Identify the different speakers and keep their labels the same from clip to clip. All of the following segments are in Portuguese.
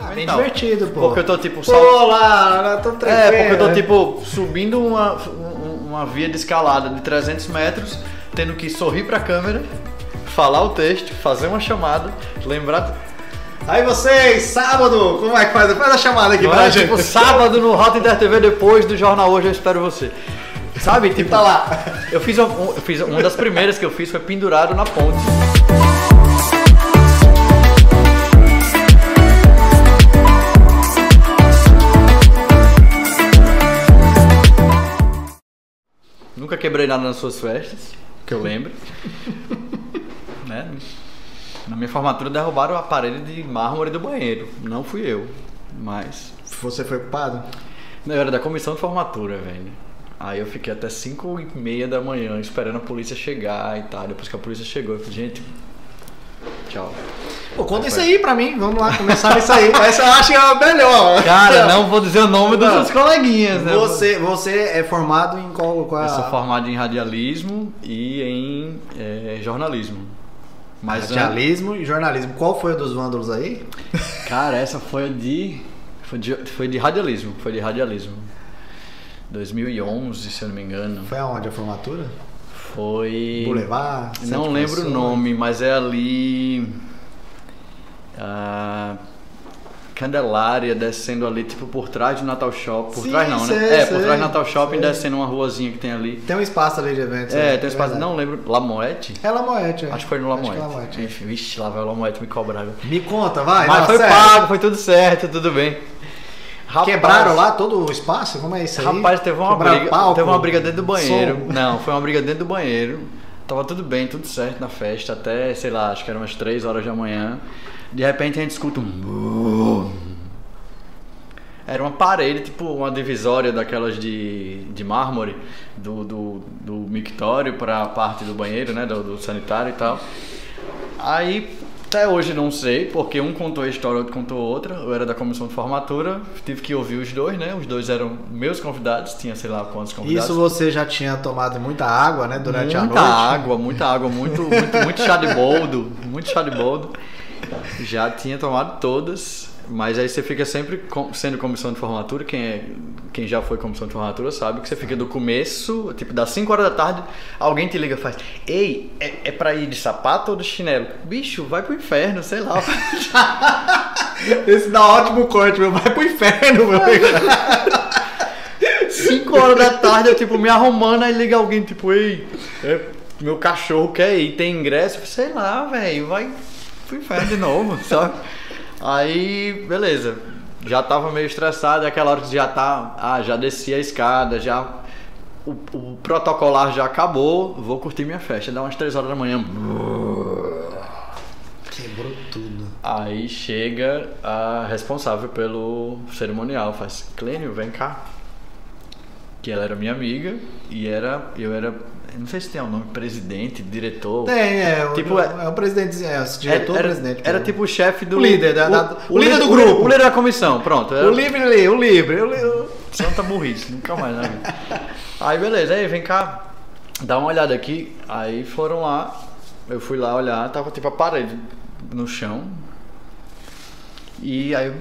Speaker 1: Ah, bem divertido, pô.
Speaker 2: Porque eu tô tipo.
Speaker 1: Pô,
Speaker 2: sal-
Speaker 1: lá, tô tranquilo.
Speaker 2: É, porque eu tô tipo subindo uma, um- uma via de escalada de 300 metros, tendo que sorrir pra câmera, falar o texto, fazer uma chamada, lembrar.
Speaker 1: Aí vocês, sábado, como é que faz? Faz a chamada aqui
Speaker 2: Não
Speaker 1: pra
Speaker 2: é,
Speaker 1: gente.
Speaker 2: tipo, sábado no Rota Inter TV depois do Jornal Hoje eu espero você. Sabe, tipo,
Speaker 1: Tá lá.
Speaker 2: eu fiz, uma, eu fiz uma das primeiras que eu fiz foi pendurado na ponte. Nunca quebrei nada nas suas festas, que eu lembro. né? Na minha formatura derrubaram o aparelho de mármore do banheiro. Não fui eu, mas
Speaker 1: Você foi culpado?
Speaker 2: eu era da comissão de formatura, velho. Aí eu fiquei até 5 e meia da manhã esperando a polícia chegar e tal. Depois que a polícia chegou, eu falei, gente, tchau.
Speaker 1: Pô, conta isso aí pra mim. Vamos lá, começar isso aí. Essa eu acho que é a melhor.
Speaker 2: Cara, não vou dizer o nome dos seus coleguinhas, né?
Speaker 1: Você, você é formado em qual? qual
Speaker 2: Eu
Speaker 1: a-
Speaker 2: sou formado em radialismo e em eh, jornalismo. Mas
Speaker 1: Radialismo e jornalismo. Qual foi o dos vândalos aí?
Speaker 2: Cara, essa foi a de. Foi de, foi de radialismo. Foi de radialismo. 2011, se eu não me engano.
Speaker 1: Foi aonde a formatura?
Speaker 2: Foi.
Speaker 1: Boulevard?
Speaker 2: Não
Speaker 1: Centro
Speaker 2: lembro o nome, mas é ali. ah, Candelária, descendo ali, tipo por trás do Natal Shopping. Por
Speaker 1: Sim,
Speaker 2: trás não,
Speaker 1: sei,
Speaker 2: né? É, por
Speaker 1: sei,
Speaker 2: trás do Natal Shopping,
Speaker 1: sei.
Speaker 2: descendo uma ruazinha que tem ali.
Speaker 1: Tem um espaço ali de eventos.
Speaker 2: É,
Speaker 1: né?
Speaker 2: tem um espaço. Não lembro. Lamoete?
Speaker 1: É Lamoete, é.
Speaker 2: Acho que foi no
Speaker 1: é
Speaker 2: Lamoete.
Speaker 1: Lamoete.
Speaker 2: Enfim, vixe, lá vai o Lamoete me cobrar.
Speaker 1: Me conta, vai.
Speaker 2: Mas
Speaker 1: não,
Speaker 2: foi
Speaker 1: sério.
Speaker 2: pago, foi tudo certo, tudo bem. Rapaz,
Speaker 1: Quebraram lá todo o espaço? Como é isso aí?
Speaker 2: Rapaz, teve uma
Speaker 1: Quebraram
Speaker 2: briga.
Speaker 1: palco,
Speaker 2: teve uma briga dentro do banheiro.
Speaker 1: som?
Speaker 2: Não, foi uma briga dentro do banheiro. Tava tudo bem, tudo certo na festa, até, sei lá, acho que eram umas 3 horas da manhã. De repente a gente escuta um. Era uma parede, tipo uma divisória daquelas de, de mármore do, do, do mictório para a parte do banheiro, né? Do, do sanitário e tal. Aí, até hoje não sei, porque um contou a história, outro contou outra. Eu era da comissão de formatura, tive que ouvir os dois, né? Os dois eram meus convidados, tinha sei lá quantos convidados.
Speaker 1: Isso você já tinha tomado muita água, né? Durante a
Speaker 2: muita
Speaker 1: noite.
Speaker 2: água, muita água, muito, muito, muito chá de boldo, muito chá de boldo. Já tinha tomado todas, mas aí você fica sempre sendo comissão de formatura, quem, é, quem já foi comissão de formatura sabe que você fica do começo, tipo, das 5 horas da tarde, alguém te liga e faz, ei, é, é pra ir de sapato ou de chinelo? Bicho, vai pro inferno, sei lá.
Speaker 1: Esse dá ótimo corte, meu. Vai pro inferno, meu.
Speaker 2: 5 horas da tarde, eu tipo, me arrumando, aí liga alguém, tipo, ei, é, meu cachorro quer ir, tem ingresso? Sei lá, velho, vai pro inferno de novo, sabe? Aí, beleza. Já tava meio estressado, é aquela hora que já tá. Ah, já desci a escada, já. O, o protocolar já acabou, vou curtir minha festa. Dá umas 3 horas da manhã.
Speaker 1: Quebrou tudo.
Speaker 2: Aí chega a responsável pelo cerimonial, faz, Clênio, vem cá. Que ela era minha amiga e era. Eu era. Não sei se tem o nome, presidente, diretor.
Speaker 1: Tem, é. O,
Speaker 2: Tipo,
Speaker 1: é,
Speaker 2: é-
Speaker 1: o presidente, é, o
Speaker 2: Era,
Speaker 1: diretor
Speaker 2: era,
Speaker 1: presidente.
Speaker 2: era
Speaker 1: pô.
Speaker 2: tipo o chefe do.
Speaker 1: O líder da- da- o líder do grupo.
Speaker 2: O líder da comissão, pronto. Era
Speaker 1: O livre ali, o livre. O.
Speaker 2: Santa burrice, nunca mais na vida. Aí beleza, aí vem cá, dá uma olhada aqui. Aí foram lá, eu fui lá olhar, tava tipo a parede no chão. E aí,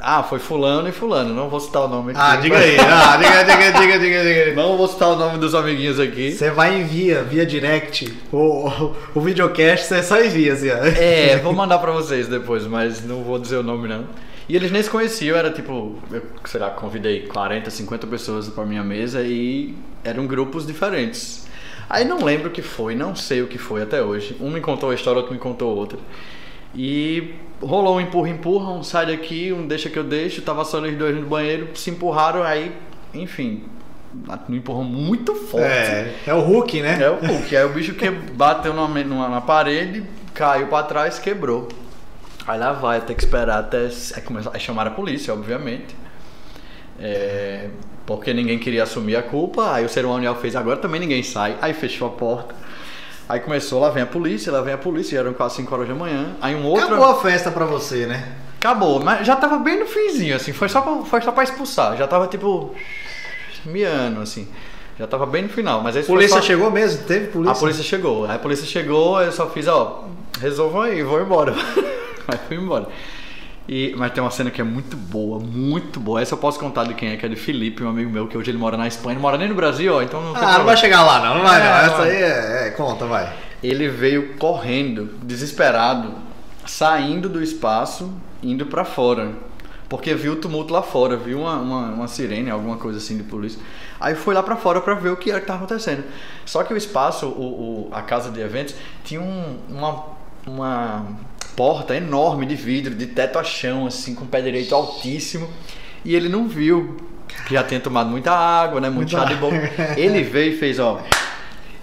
Speaker 2: ah, foi fulano e fulano, não vou citar o nome aqui.
Speaker 1: Ah, diga aí. Ah, diga, diga, diga, diga, diga.
Speaker 2: Não vou citar o nome dos amiguinhos aqui.
Speaker 1: Você vai envia, via direct, o, o, o videocast você só envia, assim, ó.
Speaker 2: É, vou mandar pra vocês depois, mas não vou dizer o nome não. E eles nem se conheciam, era tipo, eu, sei lá, convidei 40, 50 pessoas pra minha mesa e eram grupos diferentes. Aí não lembro o que foi, não sei o que foi até hoje. Um me contou a história, outro me contou outra. E rolou um empurra, empurra, um sai daqui, um deixa que eu deixo, tava só eles dois no banheiro, se empurraram, aí, enfim, um empurrão muito forte.
Speaker 1: É, é o Hulk, né?
Speaker 2: É o Hulk. Aí o bicho que bateu numa, numa- na parede, caiu pra trás, quebrou. Aí lá vai, tem que esperar até. Aí, começou, aí chamaram a polícia, obviamente. É, porque ninguém queria assumir a culpa. Aí o cerimonial fez, agora também ninguém sai. Aí fechou a porta. Aí começou, lá vem a polícia, lá vem a polícia, eram quase 5 horas da manhã. Aí um outro.
Speaker 1: Acabou a festa pra você, né?
Speaker 2: Acabou, mas já tava bem no finzinho, assim, foi só pra, foi só pra expulsar. Já tava tipo. miando, assim. Já tava bem no final. Mas aí
Speaker 1: polícia
Speaker 2: só-
Speaker 1: chegou mesmo? Teve polícia?
Speaker 2: a polícia chegou. Aí a polícia chegou, eu só fiz, ó, resolvam aí, vou embora. Aí fui embora. E, mas tem uma cena que é muito boa, muito boa. Essa eu posso contar de quem é, que é de Felipe, um amigo meu, que hoje ele mora na Espanha. Não mora nem no Brasil, ó, então não tem
Speaker 1: Ah, não
Speaker 2: problema.
Speaker 1: vai chegar lá não, não vai
Speaker 2: É,
Speaker 1: não. Essa
Speaker 2: não.
Speaker 1: aí é, é, conta, vai.
Speaker 2: Ele veio correndo, desesperado, saindo do espaço, indo pra fora. Porque viu o tumulto lá fora, viu uma, uma, uma sirene, alguma coisa assim de polícia. Aí foi lá pra fora pra ver o que era que tava acontecendo. Só que o espaço, o, o- a casa de eventos, tinha um- uma, uma porta enorme de vidro, de teto a chão, assim, com o pé direito altíssimo. E ele não viu. que Já tinha tomado muita água, né? Muito chá de boca. Ele veio e fez, ó.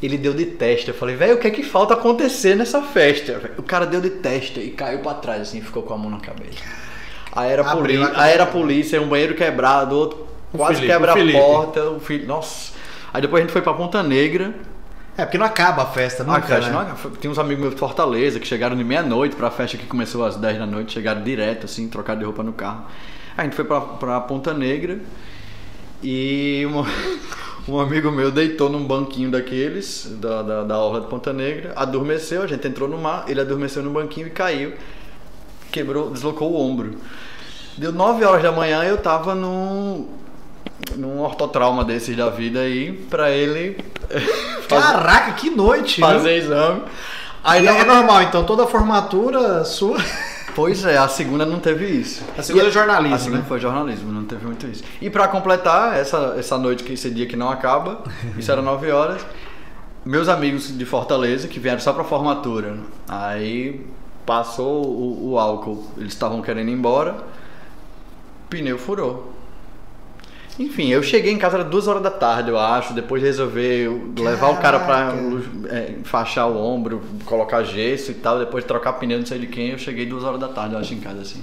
Speaker 2: Ele deu de testa. Eu falei, velho, o que é que falta acontecer nessa festa? O cara deu de testa e caiu pra trás, assim, ficou com a mão na cabeça. Aí era, poli
Speaker 1: a
Speaker 2: aí era polícia, um banheiro quebrado, outro
Speaker 1: O
Speaker 2: quase
Speaker 1: Felipe,
Speaker 2: quebra
Speaker 1: o
Speaker 2: a porta. O filho, nossa. Aí depois a gente foi pra Ponta Negra.
Speaker 1: É, porque não acaba a festa, não
Speaker 2: Ah, cara, não- Tem uns amigos meus de Fortaleza que chegaram de meia-noite pra festa que começou às 10 da noite, chegaram direto, assim, trocaram de roupa no carro. Aí a gente foi pra, pra Ponta Negra e um, um amigo meu deitou num banquinho daqueles, da, da, da orla de Ponta Negra, adormeceu, a gente entrou no mar, ele adormeceu no banquinho e caiu, quebrou, deslocou o ombro. Deu 9 horas da manhã eu tava num, num ortotrauma desses da vida aí, pra ele
Speaker 1: Caraca, que noite!
Speaker 2: fazer exame.
Speaker 1: Aí
Speaker 2: Aí
Speaker 1: é normal, então toda a formatura sua.
Speaker 2: Pois é, a segunda não teve isso.
Speaker 1: A segunda
Speaker 2: E
Speaker 1: é jornalismo,
Speaker 2: A segunda
Speaker 1: né?
Speaker 2: foi jornalismo, não teve muito isso. E pra completar, essa, essa noite, que esse dia que não acaba, isso era 9 horas, meus amigos de Fortaleza, que vieram só pra formatura, aí passou o, o álcool, eles estavam querendo ir embora, pneu furou. Enfim, eu cheguei em casa era duas horas da tarde, eu acho, depois de resolver levar o cara pra é, enfaixar o ombro, colocar gesso e tal, depois de trocar pneu não sei de quem, eu cheguei duas horas da tarde, eu acho, em casa assim.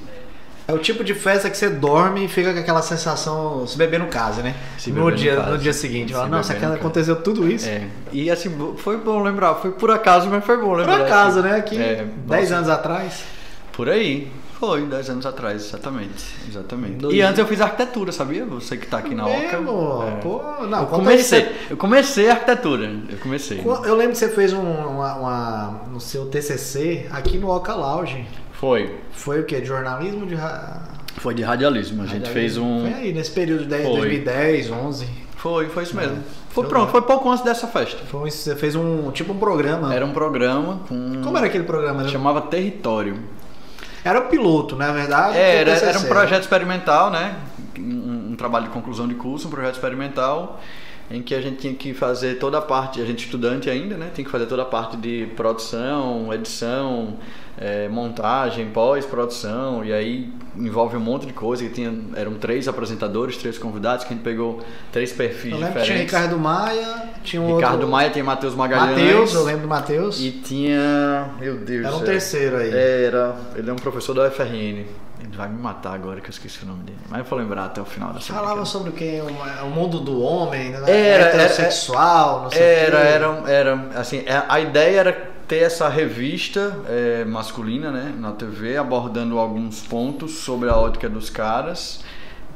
Speaker 1: É o tipo de festa que você dorme e fica com aquela sensação, se beber no caso, né?
Speaker 2: Se
Speaker 1: no,
Speaker 2: no
Speaker 1: dia,
Speaker 2: caso.
Speaker 1: no dia seguinte.
Speaker 2: Se
Speaker 1: Fala, Nossa,
Speaker 2: no
Speaker 1: aquela-
Speaker 2: caso."
Speaker 1: aconteceu tudo isso.
Speaker 2: É. E assim, foi bom lembrar, foi por acaso, mas foi bom
Speaker 1: Por
Speaker 2: lembrar.
Speaker 1: acaso,
Speaker 2: assim.
Speaker 1: né? Aqui,
Speaker 2: É,
Speaker 1: 10
Speaker 2: nossa,
Speaker 1: anos atrás.
Speaker 2: Por aí. Foi, 10 anos atrás, exatamente. Exatamente.
Speaker 1: Dois
Speaker 2: E antes eu fiz arquitetura, sabia? Você que tá aqui na Oca.
Speaker 1: Mesmo?
Speaker 2: É.
Speaker 1: Pô, não,
Speaker 2: eu comecei.
Speaker 1: aí,
Speaker 2: Eu comecei arquitetura. Eu comecei.
Speaker 1: Eu lembro que você fez um, uma, uma- no seu TCC aqui no Oca Lounge.
Speaker 2: Foi.
Speaker 1: Foi o quê? De jornalismo de ra-
Speaker 2: Foi de radialismo. A gente fez um.
Speaker 1: Foi aí, nesse período de 10,
Speaker 2: Foi.
Speaker 1: 2010, 11.
Speaker 2: Foi, foi isso mesmo.
Speaker 1: É.
Speaker 2: Foi
Speaker 1: Eu
Speaker 2: pronto,
Speaker 1: lembro.
Speaker 2: foi pouco antes dessa festa.
Speaker 1: Foi, você fez um tipo um programa.
Speaker 2: Era um programa com.
Speaker 1: Como era aquele programa?
Speaker 2: Chamava Território.
Speaker 1: Era o piloto, na verdade.
Speaker 2: É, era, era um projeto experimental, né? Um, um trabalho de conclusão de curso, um projeto experimental em que a gente tinha que fazer toda a parte, a gente estudante ainda, né? Tem que fazer toda a parte de produção, edição, eh, montagem, pós-produção, e aí envolve um monte de coisa. Que tinha, eram três apresentadores, três convidados, que a gente pegou três perfis
Speaker 1: Eu que tinha
Speaker 2: diferentes.
Speaker 1: Ricardo Maia, tinha um
Speaker 2: Ricardo
Speaker 1: outro...
Speaker 2: Maia, tinha Matheus Magalhães.
Speaker 1: Matheus, eu lembro do Matheus.
Speaker 2: E tinha. Meu Deus
Speaker 1: Era um terceiro aí.
Speaker 2: Era. Ele é um professor da UFRN. Ele vai me matar agora que eu esqueci o nome dele. Mas eu vou lembrar até o final dessa
Speaker 1: Falava sobre o que? O, o mundo do homem, né?
Speaker 2: Era, era-
Speaker 1: heterossexual, não sei o
Speaker 2: Era,
Speaker 1: quê.
Speaker 2: era, era. Assim, é- a ideia era ter essa revista é, masculina, né? Na TV, abordando alguns pontos sobre a ótica dos caras.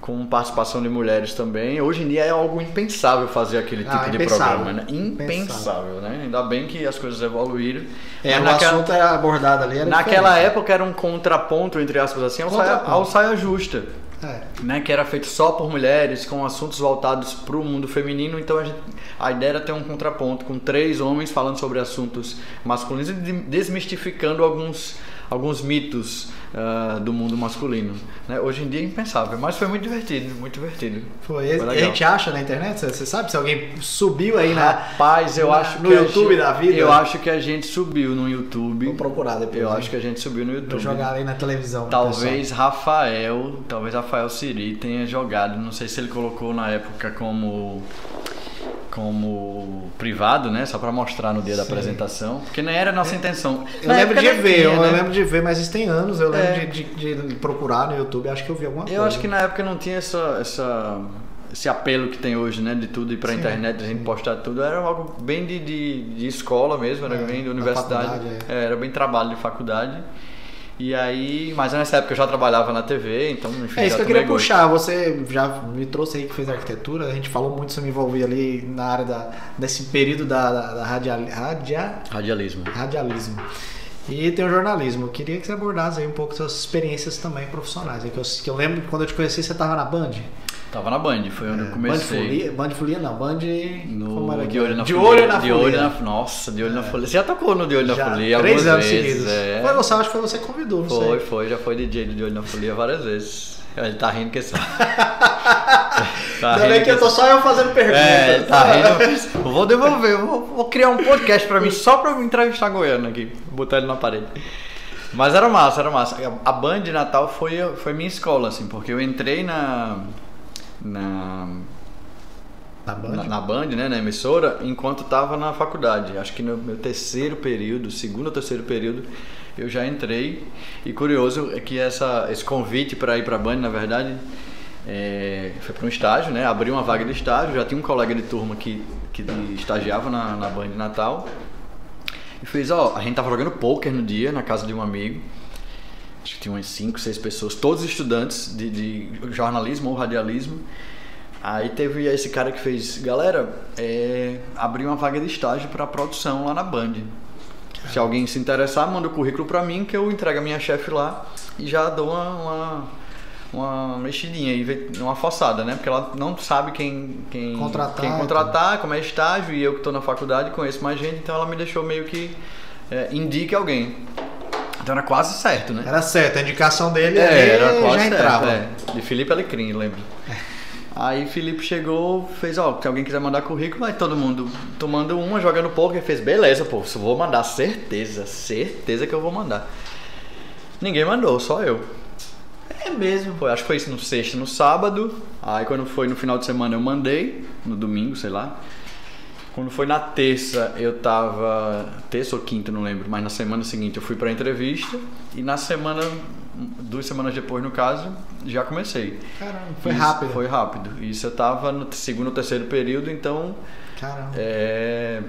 Speaker 2: Com participação de mulheres também. Hoje em dia é algo impensável fazer aquele tipo
Speaker 1: Ah,
Speaker 2: de programa, né? Impensável, né? Ainda bem que as coisas evoluíram.
Speaker 1: É, o
Speaker 2: naquela-
Speaker 1: assunto era abordado ali. Era
Speaker 2: Naquela
Speaker 1: diferente.
Speaker 2: época era um contraponto, entre aspas assim, ao saia, ao saia justa.
Speaker 1: É.
Speaker 2: Né, que era feito só por mulheres, com assuntos voltados para o mundo feminino. Então a, gente- a ideia era ter um contraponto com três homens falando sobre assuntos masculinos e de- desmistificando alguns, alguns mitos ah, do mundo masculino. né? Hoje em dia é impensável, mas foi muito divertido, muito divertido.
Speaker 1: Foi.
Speaker 2: Foi
Speaker 1: a gente acha na internet, você- sabe se alguém subiu aí na.
Speaker 2: Rapaz, eu
Speaker 1: na-
Speaker 2: acho
Speaker 1: no YouTube
Speaker 2: gente-
Speaker 1: da vida?
Speaker 2: Eu acho que a gente subiu no YouTube.
Speaker 1: Vou procurar depois.
Speaker 2: Eu
Speaker 1: hein?
Speaker 2: acho que a gente subiu no
Speaker 1: Vou
Speaker 2: YouTube.
Speaker 1: jogar ali na televisão.
Speaker 2: Talvez Rafael, talvez Rafael Siri tenha jogado, não sei se ele colocou na época como como privado, né, só pra mostrar no dia da
Speaker 1: Sim.
Speaker 2: apresentação, porque nem era a nossa intenção.
Speaker 1: Eu
Speaker 2: Na
Speaker 1: lembro de ver,
Speaker 2: tinha,
Speaker 1: eu
Speaker 2: né?
Speaker 1: lembro de ver, mas isso tem anos. Eu lembro
Speaker 2: É.
Speaker 1: de, de- de procurar no YouTube, acho que eu vi alguma coisa.
Speaker 2: Eu acho que na época não tinha essa, essa esse apelo que tem hoje, né, de tudo ir pra
Speaker 1: Sim,
Speaker 2: internet, a gente
Speaker 1: sim.
Speaker 2: postar tudo, era algo bem de, de, de escola mesmo, era
Speaker 1: É,
Speaker 2: bem de
Speaker 1: da
Speaker 2: universidade,
Speaker 1: faculdade,
Speaker 2: É, era bem trabalho de faculdade. E aí, mas nessa época eu já trabalhava na TV, então enfim,
Speaker 1: É isso que eu queria
Speaker 2: tomei gosto.
Speaker 1: puxar. Você já me trouxe aí que fez arquitetura. A gente falou muito sobre me envolver ali na área da, desse período da, da, da radia, radia,
Speaker 2: Radialismo.
Speaker 1: radialismo. E tem o jornalismo. Eu queria que você abordasse aí um pouco suas experiências também profissionais. É que, eu, que eu lembro que quando eu te conheci, você estava na Band.
Speaker 2: Tava na Band, foi onde eu comecei.
Speaker 1: Band Folia, Band Folia não, Band...
Speaker 2: No,
Speaker 1: como era
Speaker 2: de olho na
Speaker 1: de
Speaker 2: folia.
Speaker 1: olho na
Speaker 2: de
Speaker 1: folia.
Speaker 2: olho na Nossa, de olho na folia. Você já tocou no De Olho
Speaker 1: Já,
Speaker 2: na Folia
Speaker 1: três anos
Speaker 2: vezes.
Speaker 1: seguidos.
Speaker 2: É.
Speaker 1: Foi você, acho que foi você que convidou, não
Speaker 2: Foi,
Speaker 1: sei.
Speaker 2: foi, já foi DJ do De Olho na Folia várias vezes. Ele tá rindo que sabe. tá
Speaker 1: Ainda bem que eu tô só eu fazendo perguntas.
Speaker 2: É, ele tá rindo. Eu vou devolver, eu vou, vou criar um podcast pra mim só pra me entrevistar Goiano aqui, botar ele na parede. Mas era massa, era massa. A Band de Natal foi, foi minha escola, assim, porque eu entrei na. Na
Speaker 1: Na Band?
Speaker 2: na, na Band, né, na emissora, enquanto estava na faculdade. Acho que no meu terceiro período, segundo ou terceiro período, eu já entrei. E curioso é que essa, esse convite para ir para a Band, na verdade, é, foi para um estágio, né? Abri uma vaga de estágio, já tinha um colega de turma que, que estagiava na, na Band Natal. E fez, ó, a gente tava jogando poker no dia, na casa de um amigo. Acho que tinha umas 5, 6 pessoas, todos estudantes de, de jornalismo ou radialismo. Aí teve esse cara que fez, galera, é, uma vaga de estágio para produção lá na Band. Se alguém se interessar, manda o currículo para mim que eu entrego a minha chefe lá e já dou uma, uma, uma mexidinha aí, uma forçada, né? Porque ela não sabe quem, quem
Speaker 1: Contratar,
Speaker 2: quem contratar, como é estágio, e eu que estou na faculdade conheço mais gente, então ela me deixou meio que é, indique alguém. Então era quase certo, né?
Speaker 1: Era certo, a indicação dele
Speaker 2: É, era quase
Speaker 1: já
Speaker 2: certo,
Speaker 1: entrava.
Speaker 2: é. De Felipe Alecrim, lembro. Aí Felipe chegou, fez, ó, se alguém quiser mandar currículo, aí todo mundo tomando uma, jogando poker, fez, beleza, pô, vou mandar, certeza, certeza que eu vou mandar. Ninguém mandou, só eu.
Speaker 1: É mesmo.
Speaker 2: Foi, acho que foi isso no sexta, no sábado. Aí quando foi no final de semana eu mandei, no domingo, sei lá. Quando foi na terça, eu tava. Terça ou quinta, não lembro, mas na semana seguinte eu fui pra entrevista. E na semana, duas semanas depois, no caso, já comecei.
Speaker 1: Caramba, foi
Speaker 2: Isso
Speaker 1: rápido.
Speaker 2: Foi rápido. Isso eu tava no segundo ou terceiro período, então.
Speaker 1: Caramba.
Speaker 2: É.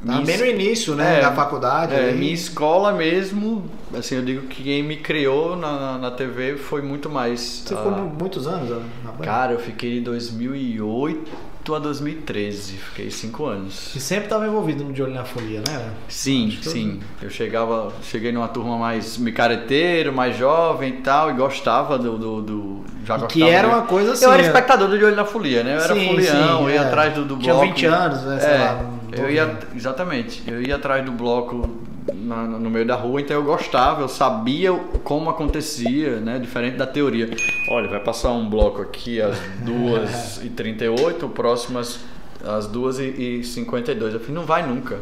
Speaker 2: Minha
Speaker 1: bem no início, né?
Speaker 2: é,
Speaker 1: da faculdade.
Speaker 2: É, minha escola mesmo, assim, eu digo que quem me criou na, na, TV foi muito mais.
Speaker 1: Você ficou mu- muitos anos ó, na Band?
Speaker 2: Cara, eu fiquei de 2008 a 2013, fiquei cinco anos.
Speaker 1: E sempre estava envolvido no De Olho na Folia, né?
Speaker 2: Sim,
Speaker 1: que eu-
Speaker 2: sim. Eu chegava, cheguei numa turma mais micareteiro, mais jovem e tal, e gostava do. do, do- já
Speaker 1: E
Speaker 2: gostava
Speaker 1: que era uma coisa assim.
Speaker 2: Eu era
Speaker 1: né?
Speaker 2: espectador do De Olho na Folia, né? Eu era
Speaker 1: Sim,
Speaker 2: folião,
Speaker 1: sim,
Speaker 2: ia
Speaker 1: é.
Speaker 2: atrás do, do
Speaker 1: Tinha
Speaker 2: bloco.
Speaker 1: 20 anos, né, sei
Speaker 2: É,
Speaker 1: lá,
Speaker 2: eu ia, exatamente. Eu ia atrás do bloco na- no meio da rua, então eu gostava, eu sabia como acontecia, né? Diferente da teoria. Olha, vai passar um bloco aqui às 2h38, o próximo às, às 2h52. Eu falei, não vai nunca.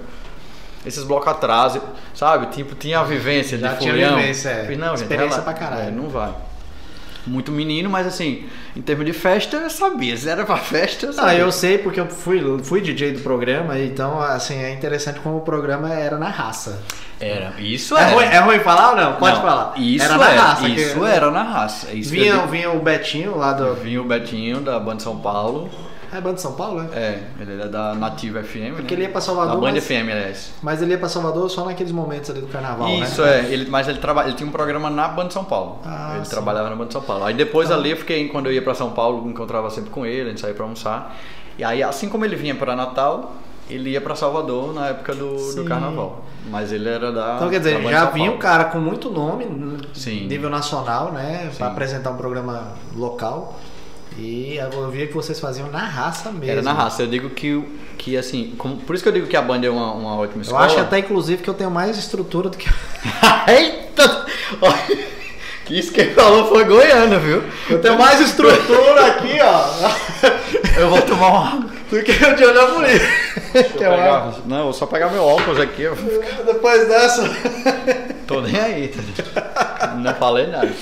Speaker 2: Esses blocos atrás, sabe? Tipo, tinha a vivência
Speaker 1: Já
Speaker 2: de
Speaker 1: tinha
Speaker 2: folião.
Speaker 1: vivência, é.
Speaker 2: Falei, não, gente,
Speaker 1: Experiência
Speaker 2: rela-
Speaker 1: pra caralho.
Speaker 2: é, não vai. Muito menino, mas assim, em termos de festa, eu sabia. Se era pra festa, eu
Speaker 1: Ah,
Speaker 2: sabia.
Speaker 1: eu sei porque eu fui, fui DJ do programa, então assim, é interessante como o programa era na raça.
Speaker 2: Era. Isso
Speaker 1: É ruim, é ruim falar ou não? Pode
Speaker 2: Não,
Speaker 1: falar.
Speaker 2: Isso
Speaker 1: era
Speaker 2: era.
Speaker 1: na raça. que-
Speaker 2: Isso era na raça. Isso
Speaker 1: Vinha, vinha o Betinho lá do.
Speaker 2: Vinha o Betinho da Banda São Paulo.
Speaker 1: É Banda de São Paulo, né?
Speaker 2: É, ele era da Nativa FM.
Speaker 1: Porque
Speaker 2: né?
Speaker 1: ele ia pra Salvador,
Speaker 2: Da Band
Speaker 1: mas-
Speaker 2: FM, aliás.
Speaker 1: Mas ele ia pra Salvador só naqueles momentos ali do carnaval,
Speaker 2: Isso
Speaker 1: né?
Speaker 2: é, ele, mas ele, traba, ele tinha um programa na Band São Paulo.
Speaker 1: Ah,
Speaker 2: ele
Speaker 1: sim.
Speaker 2: trabalhava na Band São Paulo. Aí depois
Speaker 1: Então-
Speaker 2: ali eu fiquei, quando eu ia pra São Paulo, encontrava sempre com ele, a gente saía pra almoçar. E aí, assim como ele vinha pra Natal, ele ia pra Salvador na época do, do carnaval. Mas ele era da.
Speaker 1: Então, quer dizer, já vinha um cara com muito nome,
Speaker 2: Sim.
Speaker 1: nível nacional, né? Pra
Speaker 2: Sim.
Speaker 1: apresentar um programa local. E eu via que vocês faziam na raça mesmo.
Speaker 2: Era na raça. Eu digo que, que assim, como- por isso que eu digo que a Band é uma, uma ótima
Speaker 1: Eu
Speaker 2: escola.
Speaker 1: acho até, inclusive, que eu tenho mais estrutura do que.
Speaker 2: Eita! Que isso que falou foi goiano, viu?
Speaker 1: Eu tenho mais estrutura aqui, ó.
Speaker 2: Eu vou tomar uma.
Speaker 1: do que o de olhar por isso.
Speaker 2: Deixa eu pegar- Não, eu vou só pegar meu óculos aqui. Eu
Speaker 1: Depois dessa.
Speaker 2: tô nem aí, tá? Não falei nada.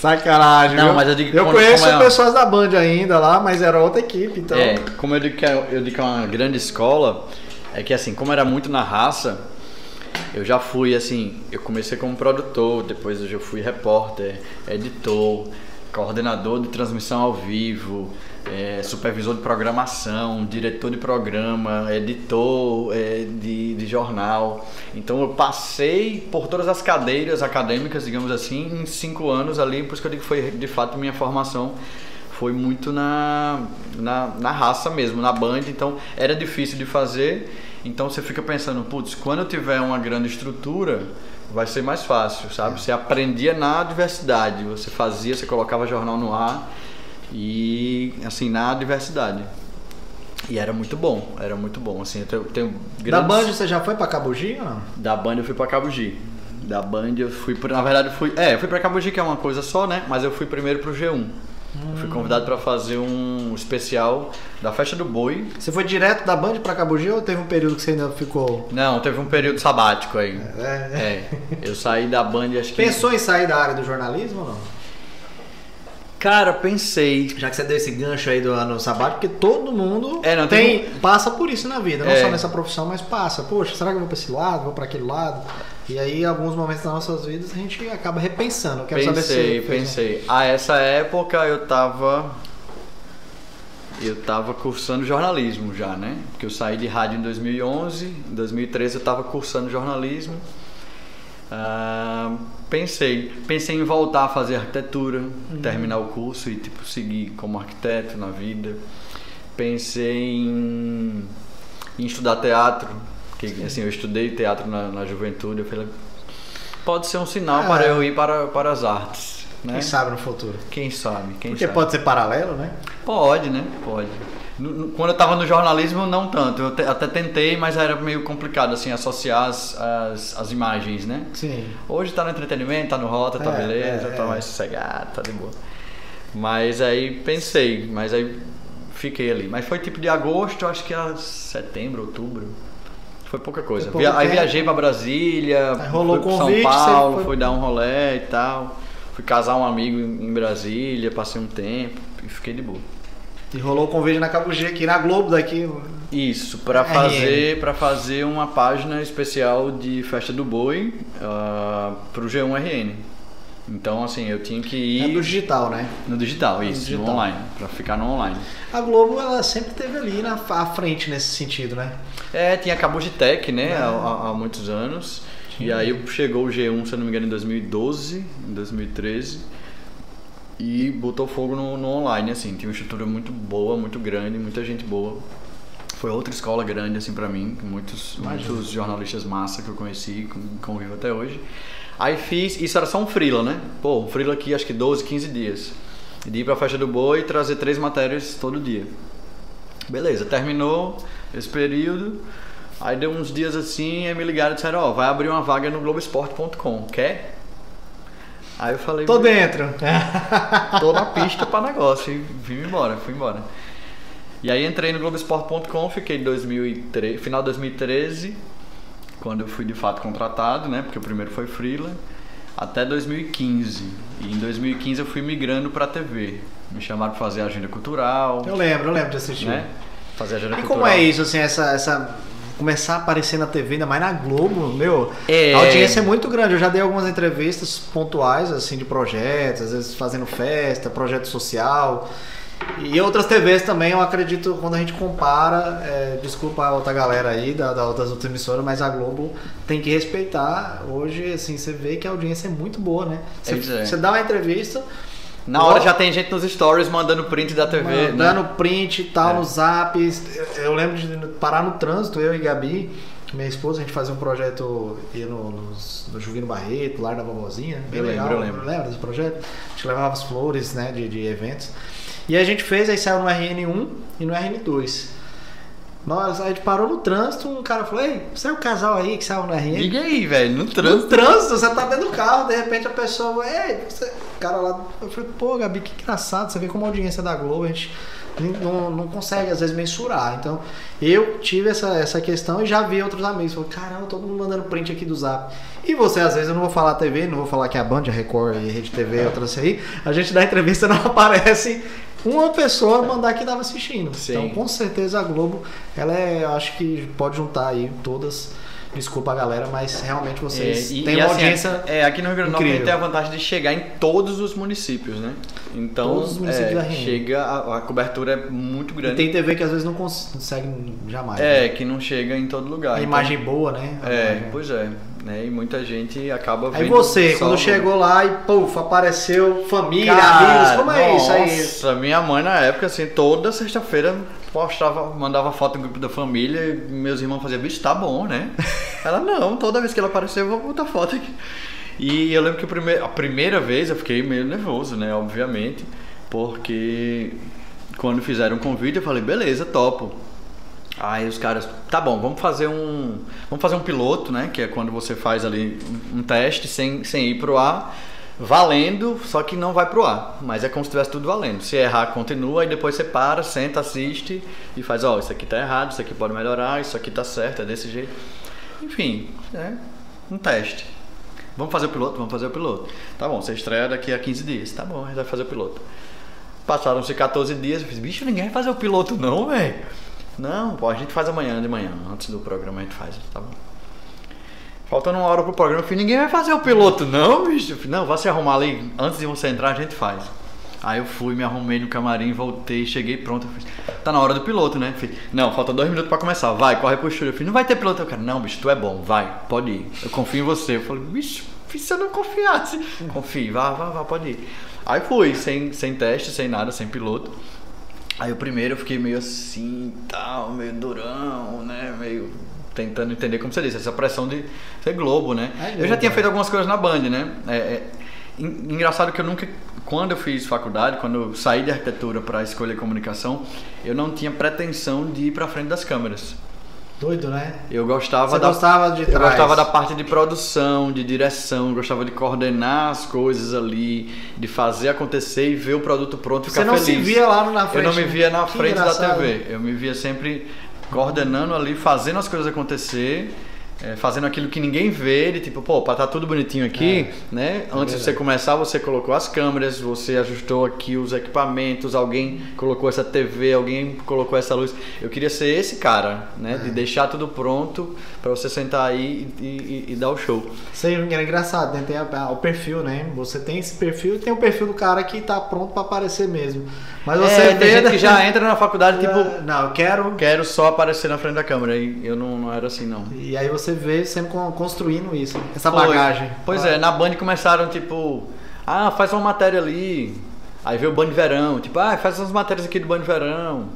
Speaker 1: Sacanagem,
Speaker 2: Não,
Speaker 1: viu?
Speaker 2: mas eu digo que
Speaker 1: Eu
Speaker 2: quando-
Speaker 1: conheço
Speaker 2: como é
Speaker 1: pessoas da Band ainda lá, mas era outra equipe, então.
Speaker 2: É, como eu digo, que é, eu digo que é uma grande escola, é que assim, como era muito na raça, eu já fui assim, eu comecei como produtor, depois eu já fui repórter, editor, coordenador de transmissão ao vivo, é, supervisor de programação, diretor de programa, editor é, de, de jornal. Então eu passei por todas as cadeiras acadêmicas, digamos assim, em cinco anos ali, por isso que eu digo que foi de fato minha formação foi muito na, na, na raça mesmo, na band, então era difícil de fazer. Então você fica pensando, putz, quando eu tiver uma grande estrutura, vai ser mais fácil, sabe? Você aprendia na diversidade, você fazia, você colocava jornal no ar e assim na diversidade. E era muito bom, era muito bom. Assim, eu tenho, tenho
Speaker 1: Da
Speaker 2: grandes-
Speaker 1: Band você já foi pra Cabugi ou não?
Speaker 2: Da Band eu fui pra Cabugi. Da Band eu fui, por, na verdade eu fui, é, eu fui pra Cabugi que é uma coisa só, né? Mas eu fui primeiro pro G1. Eu fui convidado pra fazer um especial da Festa do Boi.
Speaker 1: Você foi direto da Band pra Cabugi ou teve um período que você ainda ficou.
Speaker 2: Não, teve um período sabático aí.
Speaker 1: É, é.
Speaker 2: É, eu saí da Band acho que
Speaker 1: Pensou em sair da área do jornalismo ou não?
Speaker 2: Cara, pensei.
Speaker 1: Já que você deu esse gancho aí do ano sabático, porque todo mundo
Speaker 2: É, não,
Speaker 1: tem,
Speaker 2: tem
Speaker 1: passa por isso na vida, não
Speaker 2: É.
Speaker 1: só nessa profissão, mas passa. Poxa, será que eu vou pra esse lado, vou pra aquele lado? E aí, em alguns momentos das nossas vidas, a gente acaba repensando. Eu quero saber se
Speaker 2: Pensei, pensei. A essa época eu tava. Eu tava cursando jornalismo já, né? Porque eu saí de rádio em 2011, em 2013 eu tava cursando jornalismo. Ah, pensei, pensei em voltar a fazer arquitetura, terminar o curso e tipo seguir como arquiteto na vida. Pensei em, em estudar teatro, que assim eu estudei teatro na, na juventude. Eu falei, pode ser um sinal
Speaker 1: Ah.
Speaker 2: para eu ir para, para as artes, né?
Speaker 1: Quem sabe no futuro.
Speaker 2: Quem sabe? Quem
Speaker 1: Porque
Speaker 2: sabe?
Speaker 1: pode ser paralelo, né?
Speaker 2: Pode, né? Pode. Quando eu tava no jornalismo, não tanto. Eu te- até tentei, mas era meio complicado, assim, associar as, as, as imagens, né?
Speaker 1: Sim.
Speaker 2: Hoje tá no entretenimento, tá no rota, tá
Speaker 1: É,
Speaker 2: beleza,
Speaker 1: é,
Speaker 2: tá
Speaker 1: é.
Speaker 2: mais sossegado, tá de boa. Mas aí pensei, mas aí fiquei ali. Mas foi tipo de agosto, acho que era setembro, outubro. Foi pouca coisa.
Speaker 1: Foi
Speaker 2: aí
Speaker 1: tempo.
Speaker 2: viajei pra Brasília,
Speaker 1: Aí rolou
Speaker 2: fui
Speaker 1: convite,
Speaker 2: São Paulo,
Speaker 1: foi-
Speaker 2: fui dar um rolê e tal. Fui casar um amigo em Brasília, passei um tempo e fiquei de boa.
Speaker 1: E rolou o convite na Cabugi aqui na Globo daqui.
Speaker 2: Isso, para
Speaker 1: RN.
Speaker 2: fazer para fazer uma página especial de festa do boi uh, pro G1RN. Então assim, eu tinha que ir
Speaker 1: É do digital, né?
Speaker 2: no digital, isso,
Speaker 1: digital.
Speaker 2: no online, para ficar no online.
Speaker 1: A Globo, ela sempre esteve ali na à frente nesse sentido, né?
Speaker 2: É, tinha Cabo de Tech, né,
Speaker 1: É.
Speaker 2: há, há- muitos anos. E aí chegou o G1, se eu não me engano, em 2012, em 2013. E botou fogo no, no online, assim. Tinha uma estrutura muito boa, muito grande, muita gente boa. Foi outra escola grande, assim, pra mim. Muitos, muitos jornalistas massa que eu conheci, convivo até hoje. Aí fiz, isso era só um freela, né? Pô, um freela aqui, acho que 12, 15 dias. De ir pra festa do boi e trazer três matérias todo dia. Beleza, terminou esse período. Aí deu uns dias assim, aí me ligaram e disseram, ó, vai abrir uma vaga no Globoesporte.com, quer? Aí eu falei,
Speaker 1: Tô dentro.
Speaker 2: tô na pista pra negócio e vim embora, fui embora. E aí entrei no Globoesporte.com, fiquei em 2013, final de 2013, quando eu fui de fato contratado, né? Porque o primeiro foi freela, até 2015. E em 2015 eu fui migrando pra TV. Me chamaram pra fazer agenda cultural,
Speaker 1: Eu lembro, eu lembro de assistir.
Speaker 2: né? Fazer agenda
Speaker 1: E
Speaker 2: cultural.
Speaker 1: como é isso, assim, essa, essa. Começar a aparecer na TV, ainda mais na Globo, meu.
Speaker 2: É.
Speaker 1: A audiência é muito grande. Eu já dei algumas entrevistas pontuais, assim, de projetos, às vezes fazendo festa, projeto social. E outras TVs também, eu acredito, quando a gente compara, é, desculpa a outra galera aí da, da- das outras emissoras, mas a Globo tem que respeitar. Hoje, assim, você vê que a audiência é muito boa, né? Você,
Speaker 2: Pois é.
Speaker 1: você dá uma entrevista,
Speaker 2: Na hora já tem gente nos stories mandando print da TV, né?
Speaker 1: Mandando print e tal
Speaker 2: É.
Speaker 1: no zap. Eu, lembro de parar no trânsito, eu e Gabi, minha esposa, a gente fazia um projeto ia no, no Juvino Barreto, lá da vovozinha. Bem
Speaker 2: Eu
Speaker 1: legal.
Speaker 2: lembro, eu lembro.
Speaker 1: Lembra desse projeto? A gente levava as flores né, de, de eventos. E a gente fez, aí saiu no RN1 e no RN2. Nós, a gente parou no trânsito, um cara falou, ei, você é o casal aí que saiu no RN?
Speaker 2: Liga aí, velho, no
Speaker 1: No
Speaker 2: trânsito.
Speaker 1: trânsito, você tá dentro do carro, de repente a pessoa, ei, você. Cara lá. Eu falei, pô, Gabi, que engraçado, você vê como a audiência da Globo, a gente não, não consegue às vezes mensurar. Então, eu tive essa, essa questão e já vi outros amigos. Falei, caramba, todo mundo mandando print aqui do zap. E você, às vezes, eu não vou falar TV, não vou falar que é a Band, a Record e Rede TV e outras aí. A gente dá entrevista não aparece uma pessoa mandar que tava assistindo.
Speaker 2: Sim.
Speaker 1: Então, com certeza a Globo, ela é, eu acho que pode juntar aí todas. Desculpa a galera, mas realmente vocês
Speaker 2: É, e-
Speaker 1: têm
Speaker 2: e
Speaker 1: uma
Speaker 2: assim,
Speaker 1: audiência.
Speaker 2: É, aqui no Rio Grande do Norte a gente
Speaker 1: incrível.
Speaker 2: tem a vantagem de chegar em todos os municípios, né? Então,
Speaker 1: Todos os municípios
Speaker 2: é,
Speaker 1: da RN.
Speaker 2: chega, a, a cobertura é muito
Speaker 1: E
Speaker 2: grande.
Speaker 1: tem TV que às vezes não consegue jamais.
Speaker 2: É,
Speaker 1: né?
Speaker 2: que não chega em todo lugar.
Speaker 1: A
Speaker 2: Então,
Speaker 1: imagem boa, né? A
Speaker 2: É,
Speaker 1: imagem-
Speaker 2: pois é. Né? E muita gente acaba
Speaker 1: Aí
Speaker 2: vendo
Speaker 1: você,
Speaker 2: só
Speaker 1: quando chegou lá e, puf, apareceu família,
Speaker 2: Cara,
Speaker 1: amigos, como é isso aí?
Speaker 2: Nossa, minha mãe na época, assim, toda sexta-feira postava, mandava foto no grupo da família e meus irmãos faziam, bicho, tá bom, né? Ela, não, toda vez que ela aparecer eu vou botar foto aqui. E eu lembro que a primeira vez eu fiquei meio nervoso, né, obviamente, porque quando fizeram o convite eu falei, beleza, topo. Aí os caras, tá bom, vamos fazer um, vamos fazer um piloto, né? Que é quando você faz ali um teste sem, sem ir pro ar, valendo, só que não vai pro ar. Mas é como se tivesse tudo valendo. Se errar, continua, e depois você para, senta, assiste e faz, ó, isso aqui tá errado, isso aqui pode melhorar, isso aqui tá certo, é desse jeito. Enfim, é um teste. Vamos fazer o piloto? Vamos fazer o piloto. Tá bom, você estreia daqui a 15 dias. Tá bom, a gente vai fazer o piloto. Passaram-se 14 dias, eu fiz, bicho, ninguém vai fazer o piloto não, velho. Não, pô, a gente faz amanhã de manhã, antes do programa a gente faz, tá bom. Faltando uma hora pro programa, eu falei, ninguém vai fazer o piloto não, bicho. Falei, não, vai se arrumar ali, antes de você entrar a gente faz. Aí eu fui, me arrumei no camarim, voltei, cheguei pronto. Falei, tá na hora do piloto, né? Falei, não, falta dois minutos pra começar, vai, corre pro estúdio. Eu falei, não vai ter piloto. Eu cara, não, bicho, tu é bom, vai, pode ir. Eu confio em você. Eu falei, bicho, se eu não confiasse. Confie, vá, vá, vá, pode ir. Aí fui, sem, sem teste, sem nada, sem piloto. Aí o primeiro eu fiquei meio assim, tal, meio durão, né? Meio tentando entender como você disse, essa pressão de ser Globo, né?
Speaker 1: É
Speaker 2: eu já tinha
Speaker 1: é.
Speaker 2: feito algumas coisas na Band, né? É, é, en- engraçado que eu nunca, quando eu fiz faculdade, quando eu saí de arquitetura para escolher comunicação, eu não tinha pretensão de ir para frente das câmeras.
Speaker 1: Doido, né?
Speaker 2: Eu gostava
Speaker 1: Você
Speaker 2: da
Speaker 1: gostava de
Speaker 2: eu
Speaker 1: trás.
Speaker 2: gostava da parte de produção, de direção, gostava de coordenar as coisas ali, de fazer acontecer e ver o produto pronto e
Speaker 1: Você
Speaker 2: ficar
Speaker 1: não
Speaker 2: feliz.
Speaker 1: se via lá na frente.
Speaker 2: Eu não me via na frente da. TV. Eu me via sempre coordenando ali, fazendo as coisas acontecer, é, fazendo aquilo que ninguém vê, de tipo, pô, pra tá tudo bonitinho aqui, né? Antes de você começar, você colocou as câmeras, você ajustou aqui os equipamentos, alguém colocou essa TV, alguém colocou essa luz. Eu queria ser esse cara, né?
Speaker 1: É.
Speaker 2: De deixar tudo pronto pra você sentar aí e, e- e dar o show.
Speaker 1: Isso aí é engraçado, né? Tem a- a- o perfil, né? Você tem esse perfil e tem o perfil do cara que tá pronto pra aparecer mesmo. Mas você
Speaker 2: é, tem gente que já entra na faculdade, tipo,
Speaker 1: Não, eu quero.
Speaker 2: quero só aparecer na frente da câmera. E eu não, não era assim, não.
Speaker 1: E aí você vê sendo con- construindo isso, essa
Speaker 2: Foi.
Speaker 1: bagagem.
Speaker 2: Pois é, na Band começaram tipo, ah, faz uma matéria ali. Aí veio o Band Verão, tipo, ah, faz umas matérias aqui do Band Verão.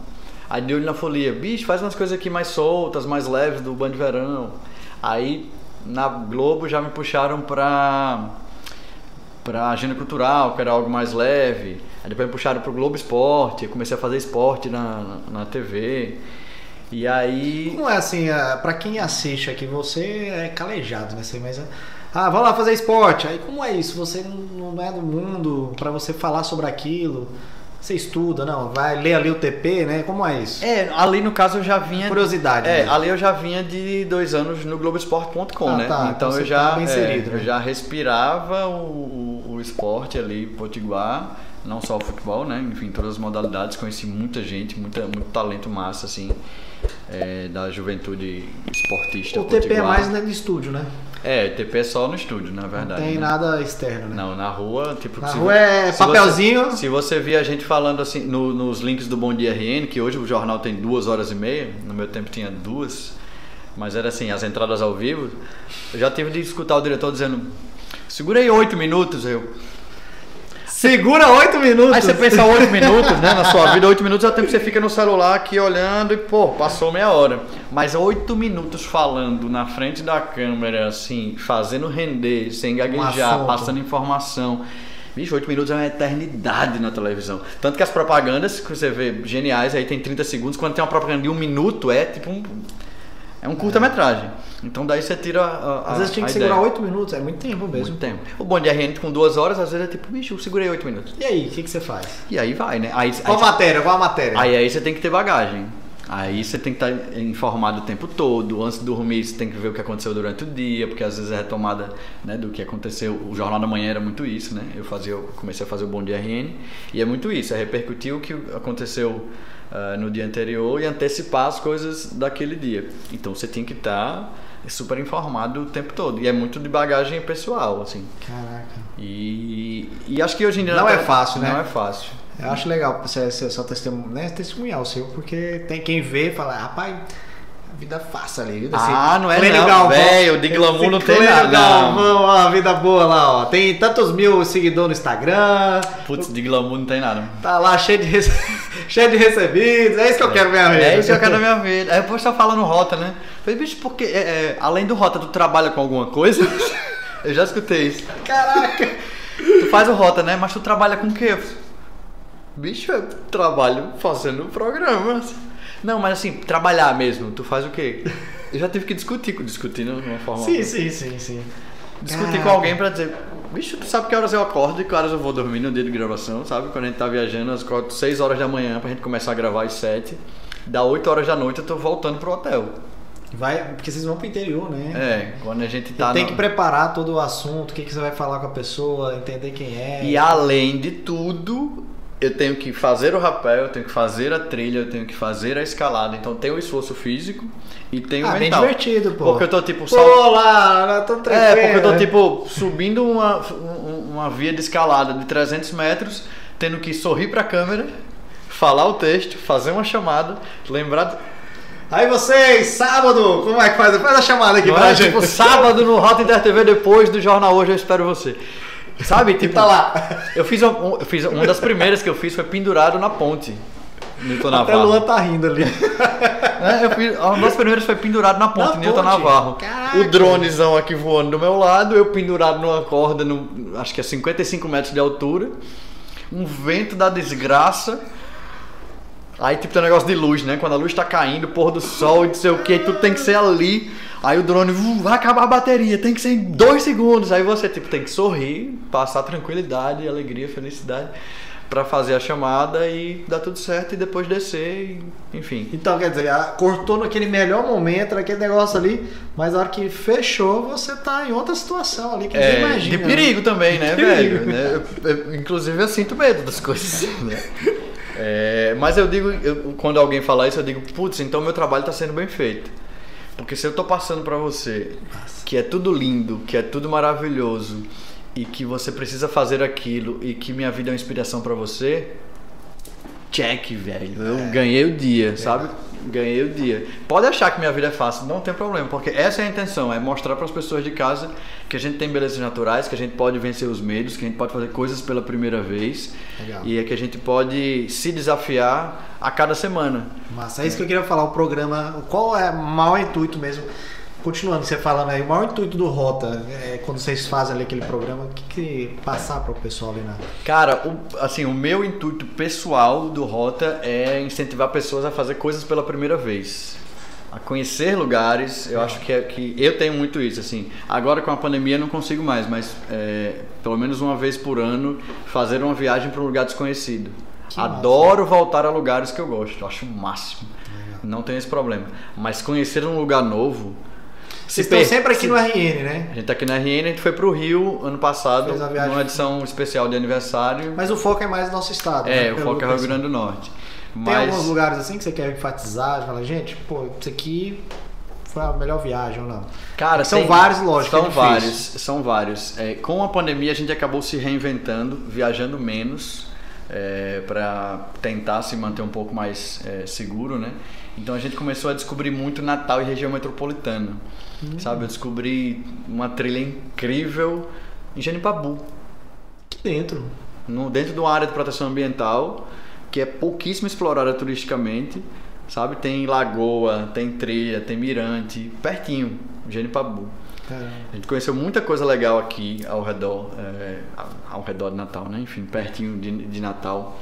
Speaker 2: Aí deu olho na folia, bicho, faz umas coisas aqui mais soltas, mais leves do Band Verão. Aí na Globo já me puxaram pra pra agenda cultural, que era algo mais leve. Aí depois me puxaram pro Globo Esporte, eu comecei a fazer esporte na, na, na TV. E aí
Speaker 1: Não é assim, ah, pra quem assiste aqui, você é calejado, né? Você, mas, ah, vamos lá fazer esporte. Aí como é isso? Você não é do mundo pra você falar sobre aquilo. Você estuda, não? Vai ler ali o TP, né? Como é isso?
Speaker 2: É, ali no caso eu já vinha.
Speaker 1: Curiosidade.
Speaker 2: É,
Speaker 1: né?
Speaker 2: ali eu já vinha de dois anos no Globoesporte.com,
Speaker 1: Ah,
Speaker 2: né?
Speaker 1: tá, então
Speaker 2: Então eu já,
Speaker 1: tá bem
Speaker 2: é,
Speaker 1: inserido,
Speaker 2: eu
Speaker 1: né?
Speaker 2: já respirava o, o, o esporte ali, potiguar, não só o futebol, né? Enfim, todas as modalidades, conheci muita gente, muita, muito talento massa, assim, é, da juventude esportista
Speaker 1: o TP é mais dentro de estúdio, né?
Speaker 2: É, TP é só no estúdio, na
Speaker 1: Não
Speaker 2: verdade.
Speaker 1: tem
Speaker 2: né?
Speaker 1: nada externo, né?
Speaker 2: Não, na rua, tipo...
Speaker 1: Na
Speaker 2: se
Speaker 1: rua é
Speaker 2: se
Speaker 1: papelzinho.
Speaker 2: Você, se você via a gente falando assim, no- nos links do Bom Dia RN, que hoje o jornal tem duas horas e meia, no meu tempo tinha duas, mas era assim, as entradas ao vivo, eu já tive de escutar o diretor dizendo, segura aí oito minutos, eu...
Speaker 1: Segura oito minutos.
Speaker 2: Aí você pensa oito minutos, né, na sua vida, oito minutos é o tempo que você fica no celular aqui olhando e, pô, passou meia hora. Mas oito minutos falando na frente da câmera, assim, fazendo render, sem gaguejar, passando informação. Bicho, oito minutos é uma eternidade na televisão. Tanto que as propagandas que você vê geniais, aí tem 30 segundos, quando tem uma propaganda de um minuto, é tipo um. É um curta-metragem. Então daí você tira a. a
Speaker 1: Às vezes tinha que segurar oito minutos, é muito tempo mesmo.
Speaker 2: Muito tempo. O Bom Dia RN com duas horas, às vezes é tipo, bicho, eu segurei oito minutos.
Speaker 1: E aí, o que, que você faz?
Speaker 2: E aí vai, né? Aí,
Speaker 1: Qual
Speaker 2: aí,
Speaker 1: a matéria? Qual a matéria?
Speaker 2: Aí aí você tem que ter bagagem. Aí você tem que estar informado o tempo todo. Antes de dormir, você tem que ver o que aconteceu durante o dia, porque às vezes é retomada né, do que aconteceu. O Jornal da Manhã era muito isso, né? Eu, fazia, eu comecei a fazer o Bom Dia RN e é muito isso, é repercutir o que aconteceu ah, no dia anterior e antecipar as coisas daquele dia. Então você tem que estar super informado o tempo todo. E é muito de bagagem pessoal, assim.
Speaker 1: Caraca.
Speaker 2: E, e acho que hoje em dia
Speaker 1: Não é fácil, né?
Speaker 2: Não é fácil.
Speaker 1: Eu acho legal você, você só testemunhar, né, testemunhar o seu, porque tem quem vê e fala, rapaz, vida fácil ali. Vida
Speaker 2: Ah, não é
Speaker 1: Clênio
Speaker 2: não,
Speaker 1: Galvão.
Speaker 2: velho, de glamour não tem nada.
Speaker 1: Galvão, ó, a vida boa lá, ó. Tem tantos mil seguidores no Instagram.
Speaker 2: Putz, de glamour não tem nada.
Speaker 1: Tá lá cheio de. cheio de recebidos. É isso que eu quero minha vida.
Speaker 2: É isso que eu quero na minha vida. Aí depois tá falando rota, né? Falei, bicho, porque é, é, além do rota, tu trabalha com alguma coisa? eu já escutei isso.
Speaker 1: Caraca.
Speaker 2: Tu faz o rota, né? Mas tu trabalha com o quê? Bicho, eu trabalho fazendo programas. Não, mas assim, trabalhar mesmo, tu faz o quê? Eu já tive que discutir, discutir de uma forma.
Speaker 1: Sim, sim, sim, sim.
Speaker 2: Discutir
Speaker 1: Caraca.
Speaker 2: com alguém pra dizer, bicho, tu sabe que horas eu acordo e que horas eu vou dormir no dia de gravação, sabe? Quando a gente tá viajando, às 6 horas da manhã pra gente começar a gravar às 7. Dá 8 horas da noite eu tô voltando pro hotel.
Speaker 1: Vai, porque vocês vão pro interior, né?
Speaker 2: É, quando a gente tá.
Speaker 1: tem
Speaker 2: no-
Speaker 1: que preparar todo o assunto, o que, que você vai falar com a pessoa, entender quem é.
Speaker 2: E além de tudo, eu tenho que fazer o rapel, eu tenho que fazer a trilha, eu tenho que fazer a escalada. Então tem o esforço físico e tem o
Speaker 1: ah, bem
Speaker 2: mental.
Speaker 1: divertido, pô.
Speaker 2: Porque eu tô tipo
Speaker 1: Pô,
Speaker 2: sal-
Speaker 1: lá, lá, tô tranquilo.
Speaker 2: É, porque eu tô
Speaker 1: né?
Speaker 2: tipo subindo uma, um- uma via de escalada de 300 metros, tendo que sorrir pra câmera, falar o texto, fazer uma chamada, lembrar.
Speaker 1: Aí vocês, sábado, como é que faz? Faz a chamada aqui
Speaker 2: Não
Speaker 1: pra
Speaker 2: é,
Speaker 1: gente.
Speaker 2: tipo sábado no Rota Inter TV depois do Jornal Hoje eu espero você. Sabe? Tipo,
Speaker 1: tá lá.
Speaker 2: Eu fiz, um, eu fiz uma das primeiras que eu fiz foi pendurado na ponte.
Speaker 1: Até. Luan tá rindo ali.
Speaker 2: É, eu uma das primeiras foi pendurado na ponte,
Speaker 1: Na ponte?
Speaker 2: Navarro.
Speaker 1: Caraca.
Speaker 2: O dronezão aqui voando do meu lado, eu pendurado numa corda, no, acho que é 55 metros de altura. Um vento da desgraça. Aí tipo tem um negócio de luz, né? Quando a luz tá caindo, pôr do sol e não sei o que, tudo tem que ser ali. Aí o drone "Uh, vai acabar a bateria, tem que ser em dois segundos. Aí você tipo tem que sorrir, passar tranquilidade, alegria, felicidade pra fazer a chamada e dar tudo certo e depois descer, e, enfim.
Speaker 1: Então, quer dizer, cortou naquele melhor momento, naquele negócio ali, mas na hora que fechou, você tá em outra situação ali que
Speaker 2: É,
Speaker 1: imagina.
Speaker 2: de
Speaker 1: né?
Speaker 2: perigo também, né,
Speaker 1: De
Speaker 2: velho?
Speaker 1: perigo.
Speaker 2: Né? Eu- eu- inclusive eu sinto medo das coisas. Né? É, mas eu digo, eu- quando alguém fala isso, eu digo, putz, então meu trabalho tá sendo bem feito. Porque se eu tô passando pra você que é tudo lindo, que é tudo maravilhoso e que você precisa fazer aquilo e que minha vida é uma inspiração pra você, check, velho. Eu
Speaker 1: É.
Speaker 2: ganhei o dia, sabe? Ganhei o dia. Pode achar que minha vida é fácil, não tem problema, porque essa é a intenção, é mostrar para as pessoas de casa que a gente tem belezas naturais, que a gente pode vencer os medos, que a gente pode fazer coisas pela primeira vez
Speaker 1: Legal.
Speaker 2: e é que a gente pode se desafiar a cada semana.
Speaker 1: Massa, é isso que eu queria falar, o programa, qual é o maior intuito mesmo? Continuando você falando aí, o maior intuito do Rota, é, quando vocês fazem ali aquele programa, o que, que passar para o pessoal ali na.
Speaker 2: Cara, o, assim, o meu intuito pessoal do Rota é incentivar pessoas a fazer coisas pela primeira vez. A conhecer lugares, eu acho que, é, que eu tenho muito isso, assim. Agora com a pandemia não consigo mais, mas é, pelo menos uma vez por ano fazer uma viagem para um lugar desconhecido.
Speaker 1: Que massa.
Speaker 2: Adoro voltar a lugares que eu gosto, eu acho o máximo. Não tem esse problema. Mas conhecer um lugar novo.
Speaker 1: Vocês estão sempre aqui
Speaker 2: se-
Speaker 1: no RN, né?
Speaker 2: A gente tá aqui na RN, a gente foi pro Rio ano passado, numa edição especial de aniversário.
Speaker 1: Mas o foco é mais no nosso estado.
Speaker 2: É,
Speaker 1: né?
Speaker 2: o
Speaker 1: Pelo
Speaker 2: foco é
Speaker 1: eu
Speaker 2: Rio. Grande do Norte.
Speaker 1: Tem
Speaker 2: Mas
Speaker 1: alguns lugares assim que você quer enfatizar, fala, gente, pô, isso aqui foi a melhor viagem ou não?
Speaker 2: cara,
Speaker 1: são
Speaker 2: tem-
Speaker 1: vários, lógico,
Speaker 2: São
Speaker 1: é
Speaker 2: vários, são vários. É, com a pandemia a gente acabou se reinventando, viajando menos para tentar se manter um pouco mais é, seguro, né? Então a gente começou a descobrir muito Natal e região metropolitana.
Speaker 1: Hum.
Speaker 2: Sabe, eu descobri uma trilha incrível em Genipabu.
Speaker 1: Aqui dentro.
Speaker 2: no, dentro de uma área de proteção ambiental que é pouquíssimo explorada turisticamente, sabe? Tem lagoa, tem trilha, tem mirante, pertinho, Genipabu.
Speaker 1: Caramba.
Speaker 2: A gente conheceu muita coisa legal aqui ao redor, é, ao redor de Natal, né? Enfim, pertinho de, de Natal.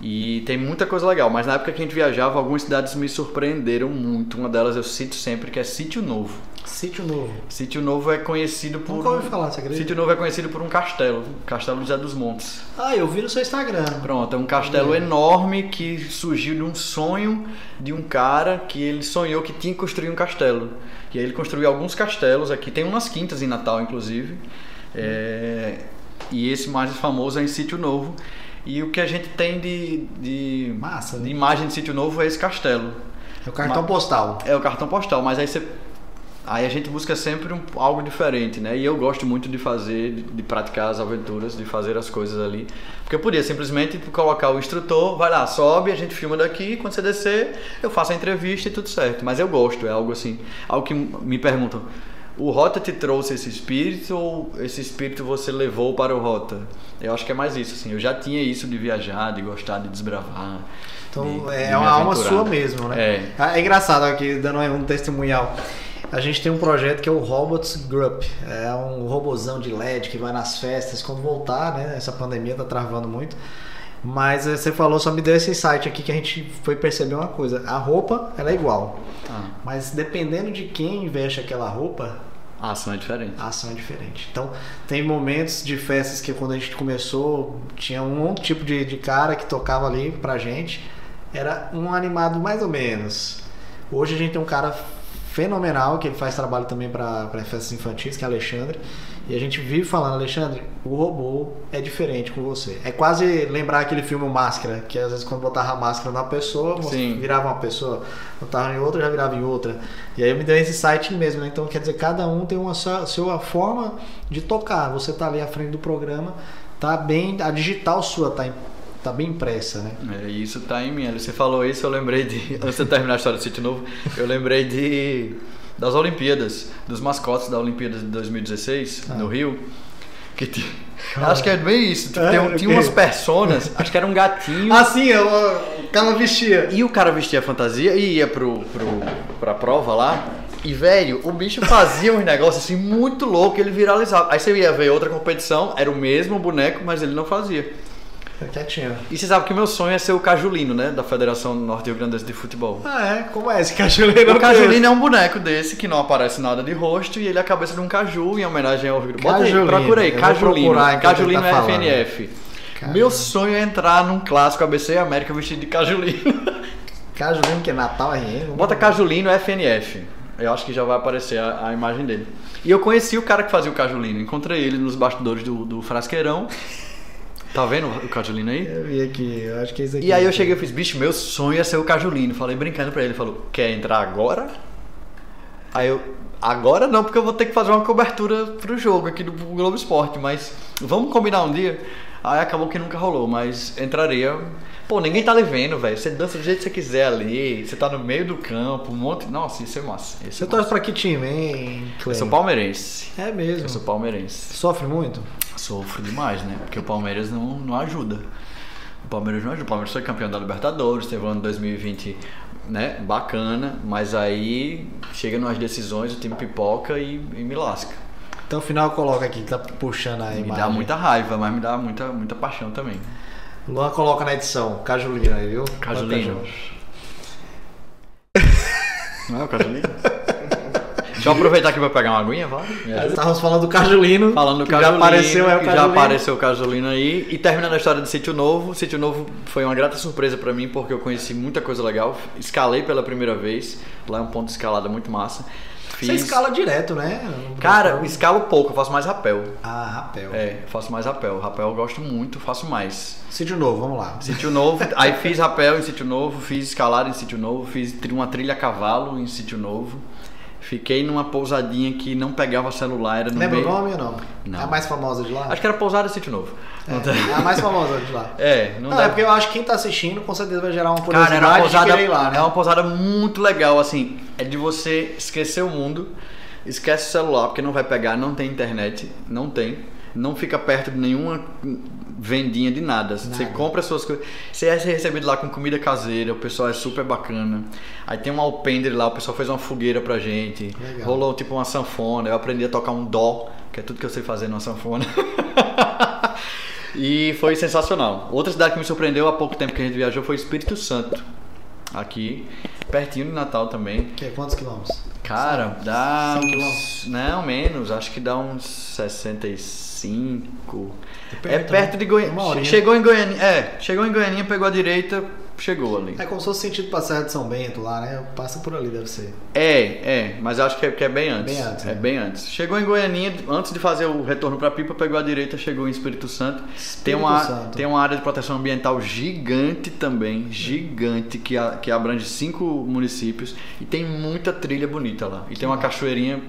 Speaker 2: E tem muita coisa legal, mas na época que a gente viajava, algumas cidades me surpreenderam muito. Uma delas eu cito sempre, que é Sítio Novo.
Speaker 1: Sítio Novo.
Speaker 2: Sítio Novo é conhecido por.
Speaker 1: Nunca ouvi falar, você acredita?
Speaker 2: Sítio Novo é conhecido por um castelo, Castelo José dos Montes.
Speaker 1: Ah, eu vi no seu Instagram.
Speaker 2: Pronto, é um castelo enorme que surgiu de um sonho de um cara que ele sonhou que tinha que construir um castelo. E aí ele construiu alguns castelos aqui, tem umas quintas em Natal, inclusive. É, E esse mais famoso é em Sítio Novo. E o que a gente tem de, de,
Speaker 1: Massa, né?
Speaker 2: de imagem de Sítio Novo é esse castelo.
Speaker 1: É o cartão
Speaker 2: Ma-
Speaker 1: postal.
Speaker 2: É o cartão postal, mas aí você. Aí a gente busca sempre um, algo diferente, né? E eu gosto muito de fazer, de, de, praticar as aventuras, de fazer as coisas ali. Porque eu podia simplesmente colocar o instrutor, vai lá, sobe, a gente filma daqui, quando você descer, eu faço a entrevista e tudo certo. Mas eu gosto, é algo assim, algo que me perguntam, o Rota te trouxe esse espírito ou esse espírito você levou para o Rota? Eu acho que é mais isso, assim. Eu já tinha isso de viajar, de gostar de desbravar.
Speaker 1: Então
Speaker 2: de,
Speaker 1: é
Speaker 2: de
Speaker 1: uma alma sua mesmo, né?
Speaker 2: É.
Speaker 1: É engraçado aqui, dando um testemunhal. A gente tem um projeto que é o Robots Group. É um robozão de LED que vai nas festas. Quando voltar, né? Essa pandemia tá travando muito. Mas eh, você falou, só me deu esse insight aqui que a gente foi perceber uma coisa. A roupa, ela é igual.
Speaker 2: Ah,
Speaker 1: Mas dependendo de quem veste aquela roupa,
Speaker 2: a ação é diferente.
Speaker 1: a ação é diferente. Então, tem momentos de festas que quando a gente começou, tinha um tipo de, de cara que tocava ali pra gente. Era um animado mais ou menos. Hoje a gente tem um cara fenomenal, que ele faz trabalho também para festas infantis, que é Alexandre. E a gente vive falando, Alexandre, o robô é diferente com você. É quase lembrar aquele filme Máscara, que às vezes quando botava a máscara numa pessoa,
Speaker 2: Sim.
Speaker 1: virava uma pessoa, botava em outra, já virava em outra. E aí me deu esse site mesmo, né? Então quer dizer, cada um tem uma sua, sua forma de tocar. Você tá ali à frente do programa, tá bem, a digital sua tá, tá bem impressa, né?
Speaker 2: É, isso tá em mim. Você falou isso, eu lembrei de. Antes de terminar a história do Sítio Novo, eu lembrei de. Das Olimpíadas, dos mascotes da Olimpíada de 2016,
Speaker 1: Ah.
Speaker 2: no Rio. Que tinha- Acho que é bem isso. Tipo,
Speaker 1: É,
Speaker 2: tem um- tinha umas personas, acho que era um gatinho.
Speaker 1: Assim, eu, o cara vestia.
Speaker 2: E o cara vestia fantasia e ia pro, pro, pra prova lá. E, velho, o bicho fazia uns negócios assim muito louco, ele viralizava. Aí você ia ver outra competição, era o mesmo boneco, mas ele não fazia.
Speaker 1: Quietinho.
Speaker 2: E você sabe que o meu sonho é ser o Cajulino, né? Da Federação Norte Rio Grandense de Futebol.
Speaker 1: Ah, é? Como é esse cajuleiro?
Speaker 2: O Cajulino é um boneco desse que não aparece nada de rosto e ele é a cabeça de um caju em homenagem ao Rio Grande Bota aí,
Speaker 1: Cajulino.
Speaker 2: procura aí, Cajulino.
Speaker 1: enquanto
Speaker 2: Cajulino
Speaker 1: tá
Speaker 2: é. FNF.
Speaker 1: Cajulino.
Speaker 2: Meu sonho é entrar num clássico ABC América vestido de Cajulino.
Speaker 1: Cajulino que é Natal RM.
Speaker 2: Bota Cajulino FNF. Eu acho que já vai aparecer a, a imagem dele. E eu conheci o cara que fazia o Cajulino. Encontrei ele nos bastidores do, do Frasqueirão. Tá vendo o Cajulino aí?
Speaker 1: Eu vi aqui, eu acho que é isso aqui.
Speaker 2: E aí eu cheguei e fiz, bicho, meu sonho é ser o Cajulino. Falei brincando pra ele, ele falou, quer entrar agora? Aí eu, agora não, porque eu vou ter que fazer uma cobertura pro jogo aqui do Globo Esporte, mas vamos combinar um dia? Aí acabou que nunca rolou, mas entraria. Pô, ninguém tá lhe vendo, velho. Você dança do jeito que você quiser ali, você tá no meio do campo, um monte. Nossa, isso é massa. Isso
Speaker 1: Você
Speaker 2: é
Speaker 1: torce pra que time, hein,
Speaker 2: Eu
Speaker 1: Clem?
Speaker 2: sou palmeirense.
Speaker 1: É mesmo.
Speaker 2: Eu sou palmeirense.
Speaker 1: Sofre muito?
Speaker 2: Sofro demais, né? Porque o Palmeiras não, não ajuda. O Palmeiras não ajuda. O Palmeiras foi campeão da Libertadores, teve um ano 2020 né, bacana, mas aí chega nas decisões, o time pipoca e, e me lasca.
Speaker 1: Então, final coloca aqui, que tá puxando a
Speaker 2: me
Speaker 1: imagem.
Speaker 2: dá muita raiva, mas me dá muita, muita paixão também.
Speaker 1: Luan coloca na edição. Cajulino aí, viu?
Speaker 2: Cajulino. Não é o Cajulino? Deixa eu aproveitar aqui pra pegar uma aguinha, vai.
Speaker 1: Estávamos falando do Cajulino.
Speaker 2: Falando do Cajulino,
Speaker 1: Já apareceu, é o Cajulino.
Speaker 2: já apareceu o Cajulino aí. E terminando a história do Sítio Novo, Sítio Novo foi uma grata surpresa pra mim, porque eu conheci muita coisa legal. Escalei pela primeira vez, lá é um ponto de escalada muito massa.
Speaker 1: Você escala direto, né?
Speaker 2: Cara, eu escalo pouco, eu faço mais rapel.
Speaker 1: Ah, rapel.
Speaker 2: É, faço mais rapel. Rapel eu gosto muito, faço mais.
Speaker 1: Sítio novo, vamos lá.
Speaker 2: Sítio Novo, aí fiz rapel em Sítio Novo, fiz escalada em Sítio Novo, fiz uma trilha a cavalo em Sítio Novo. Fiquei numa pousadinha que não pegava celular, era no
Speaker 1: Lembra
Speaker 2: meio...
Speaker 1: o nome ou não?
Speaker 2: Não.
Speaker 1: É a mais famosa de lá?
Speaker 2: Acho que era pousada Sítio Novo. Não tem-
Speaker 1: É, é a mais famosa de lá.
Speaker 2: É, não,
Speaker 1: Não,
Speaker 2: dá
Speaker 1: é porque eu acho que quem tá assistindo com certeza vai gerar uma
Speaker 2: Cara,
Speaker 1: curiosidade
Speaker 2: era uma pousada,
Speaker 1: ir lá, né?
Speaker 2: é uma pousada muito legal, assim, é de você esquecer o mundo, esquece o celular, porque não vai pegar, não tem internet, não tem, não fica perto de nenhuma vendinha de nada. Você
Speaker 1: Nada.
Speaker 2: compra as suas coisas, você é recebido lá com comida caseira, o pessoal é super bacana. Aí tem um alpendre lá, o pessoal fez uma fogueira pra gente,
Speaker 1: Legal.
Speaker 2: rolou tipo uma sanfona, eu aprendi a tocar um dó, que é tudo que eu sei fazer numa sanfona. E foi sensacional. Outra cidade que me surpreendeu há pouco tempo que a gente viajou foi Espírito Santo. Aqui, pertinho de Natal também.
Speaker 1: Que é quantos quilômetros?
Speaker 2: Cara, dá uns. Não, menos. Acho que dá uns 65.
Speaker 1: É
Speaker 2: É
Speaker 1: perto, né?
Speaker 2: de Goiânia.
Speaker 1: Horinha.
Speaker 2: Chegou em Goiânia. É, chegou em Goiânia, pegou a direita, chegou ali.
Speaker 1: É como se fosse sentido passar de São Bento lá, né? Passa por ali, deve ser.
Speaker 2: É, é, mas acho que é, que é bem antes.
Speaker 1: Bem antes,
Speaker 2: É
Speaker 1: né?
Speaker 2: bem antes. Chegou em Goianinha, antes de fazer o retorno pra Pipa, pegou a direita, chegou em Espírito Santo. tem,
Speaker 1: Espírito
Speaker 2: uma,
Speaker 1: Santo.
Speaker 2: tem uma área de proteção ambiental gigante também, gigante, que, a- que abrange cinco municípios e tem muita trilha bonita lá. E tem uma cachoeirinha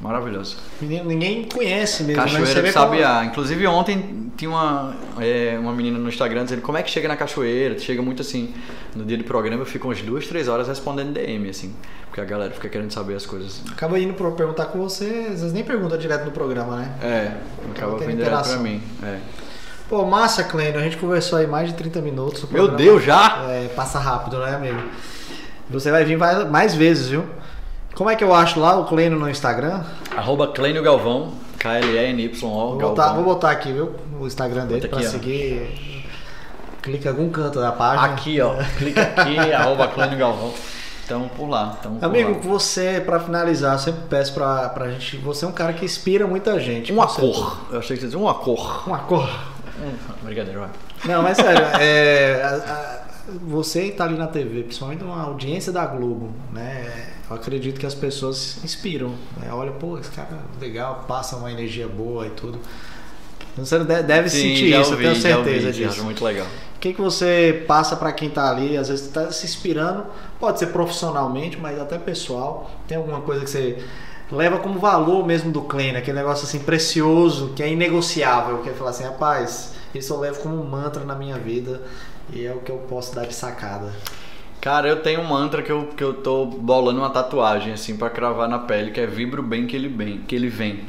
Speaker 2: maravilhosa.
Speaker 1: Menino, ninguém conhece mesmo, né?
Speaker 2: Cachoeira do
Speaker 1: como-
Speaker 2: Sabiá. Inclusive ontem tinha uma, é, uma menina no Instagram dizendo como é que chega na cachoeira. Chega muito assim. No dia do programa eu fico umas duas, três horas respondendo DM, assim. Porque a galera fica querendo saber as coisas.
Speaker 1: Acaba indo pra perguntar com você, às vezes nem pergunta direto no programa, né?
Speaker 2: É, acaba vindo direto pra mim. É.
Speaker 1: Pô, massa, Clênio. A gente conversou aí mais de 30 minutos.
Speaker 2: Meu Deus, já?
Speaker 1: É, passa rápido, né, amigo? Você vai vir mais vezes, viu? Como é que eu acho lá o Clênio no Instagram?
Speaker 2: Arroba Clênio Galvão, K-L-E-N-Y-O
Speaker 1: Vou
Speaker 2: Galvão.
Speaker 1: botar, vou botar aqui, viu? O Instagram dele
Speaker 2: ó.
Speaker 1: seguir. Clica em algum canto da página.
Speaker 2: Aqui, ó. Clica aqui, arroba Clênio Galvão. Então por lá. Tamo por
Speaker 1: Amigo,
Speaker 2: lá.
Speaker 1: você, pra finalizar, eu sempre peço pra, pra gente. Você é um cara que inspira muita gente.
Speaker 2: Uma cor. Eu achei que você ia dizer uma cor.
Speaker 1: Uma cor.
Speaker 2: Hum, Brincadeira, vai.
Speaker 1: Não, mas sério, é, a- a- você tá ali na TV, principalmente uma audiência da Globo, né? Eu acredito que as pessoas inspiram. Né? Olha, pô, esse cara é legal, passa uma energia boa e tudo. Você de- deve
Speaker 2: Sim,
Speaker 1: sentir isso,
Speaker 2: ouvi,
Speaker 1: eu tenho
Speaker 2: ouvi,
Speaker 1: certeza
Speaker 2: já
Speaker 1: disso.
Speaker 2: Muito legal.
Speaker 1: O que, que você passa pra quem tá ali, às vezes tá se inspirando, pode ser profissionalmente, mas até pessoal. Tem alguma coisa que você leva como valor mesmo do Klein, aquele negócio assim precioso, que é inegociável, que é falar assim, rapaz, isso eu levo como um mantra na minha vida e é o que eu posso dar de sacada.
Speaker 2: Cara, eu tenho um mantra que eu, que eu tô bolando uma tatuagem, assim, pra cravar na pele, que é vibra o bem que ele vem. Que ele vem.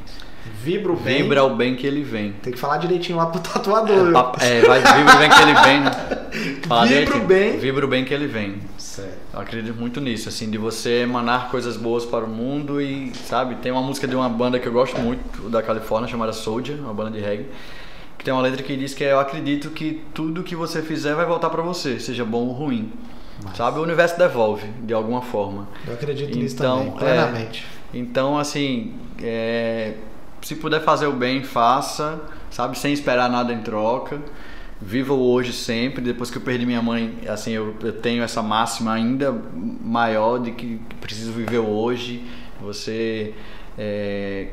Speaker 1: Vibro bem.
Speaker 2: Vibra o bem que ele vem.
Speaker 1: Tem que falar direitinho lá pro tatuador.
Speaker 2: Papo- É, vai, vibra o bem que ele vem, né? Fala
Speaker 1: Vibra o bem.
Speaker 2: Vibra o bem que ele vem.
Speaker 1: Certo.
Speaker 2: Eu acredito muito nisso, assim, de você emanar coisas boas para o mundo e, sabe, tem uma música de uma banda que eu gosto muito, da Califórnia, chamada Soldier, uma banda de reggae, que tem uma letra que diz que é, eu acredito que tudo que você fizer vai voltar para você, seja bom ou ruim.
Speaker 1: Massa.
Speaker 2: Sabe, o universo devolve, de alguma forma.
Speaker 1: Eu acredito nisso
Speaker 2: Então,
Speaker 1: também,
Speaker 2: é.
Speaker 1: plenamente.
Speaker 2: Então, assim, é, se puder fazer o bem, faça, sabe, sem esperar nada em troca. Viva o hoje sempre. Depois que eu perdi minha mãe, assim, eu, eu tenho essa máxima ainda maior de que preciso viver o hoje. Você é,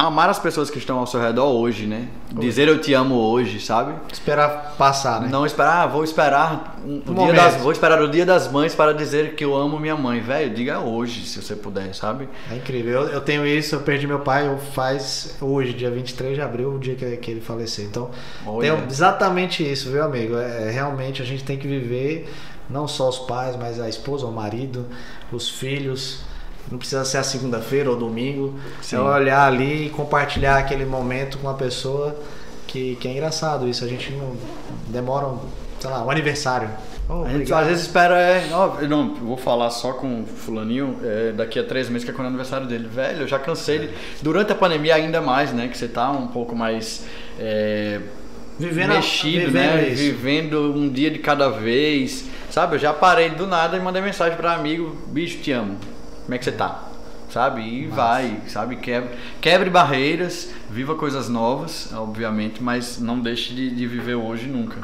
Speaker 2: amar as pessoas que estão ao seu redor hoje, né? Dizer eu te amo hoje, sabe?
Speaker 1: Esperar passar, né?
Speaker 2: Não esperar, ah, vou esperar um- o dia das, vou esperar o dia das mães para dizer que eu amo minha mãe, velho. Diga hoje, se você puder, sabe?
Speaker 1: É incrível. Eu, eu tenho isso, eu perdi meu pai, eu faz hoje, dia 23 de abril, o dia que, que ele faleceu. Então,
Speaker 2: Olha.
Speaker 1: tenho exatamente isso, viu, amigo? É, realmente a gente tem que viver, não só os pais, mas a esposa, o marido, os filhos. Não precisa ser a segunda-feira ou domingo.
Speaker 2: Sim.
Speaker 1: É olhar ali e compartilhar aquele momento com uma pessoa que, que é engraçado isso. A gente não demora, um, sei lá, um aniversário. Oh,
Speaker 2: A gente às vezes espera, é. não, eu vou falar só com o fulaninho é, daqui a três meses, que é quando é o aniversário dele. Velho, eu já cansei. de- Durante a pandemia ainda mais, né? Que você tá um pouco mais. é,
Speaker 1: Vivendo a-
Speaker 2: mexido,
Speaker 1: vivendo
Speaker 2: né?
Speaker 1: isso.
Speaker 2: Vivendo um dia de cada vez. Sabe? Eu já parei do nada e mandei mensagem pra amigo, bicho, te amo. Como é que você tá? Sabe? E vai, sabe? Quebre, quebre barreiras, viva coisas novas, obviamente, mas não deixe de, de viver hoje nunca.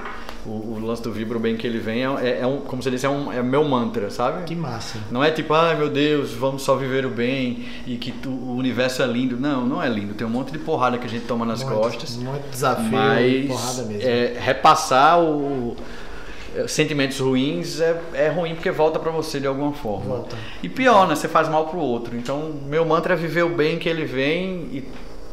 Speaker 2: O, o lance do vibro bem que ele vem é, é- é um, como você disse, é, um, é meu mantra, sabe?
Speaker 1: Que massa.
Speaker 2: Não é tipo, ai meu Deus, vamos só viver o bem e que tu- o universo é lindo. Não, não é lindo. Tem um monte de porrada que a gente toma nas costas.
Speaker 1: Muito desafio,
Speaker 2: Mas
Speaker 1: porrada mesmo.
Speaker 2: é, repassar o, sentimentos ruins é, é ruim porque volta pra você de alguma forma.
Speaker 1: Volta.
Speaker 2: E pior, né? Você faz mal pro outro. Então, meu mantra é viver o bem que ele vem e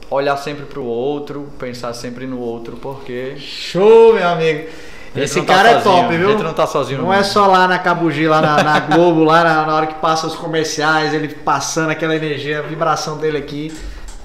Speaker 2: olhar sempre pro outro, pensar sempre no outro, porque
Speaker 1: Show, meu amigo. Esse
Speaker 2: tá
Speaker 1: cara é
Speaker 2: sozinho,
Speaker 1: top, viu?
Speaker 2: gente não tá sozinho
Speaker 1: Não é só lá na Cabugi, lá na, na Globo, lá na, na hora que passa os comerciais, ele passando aquela energia, a vibração dele aqui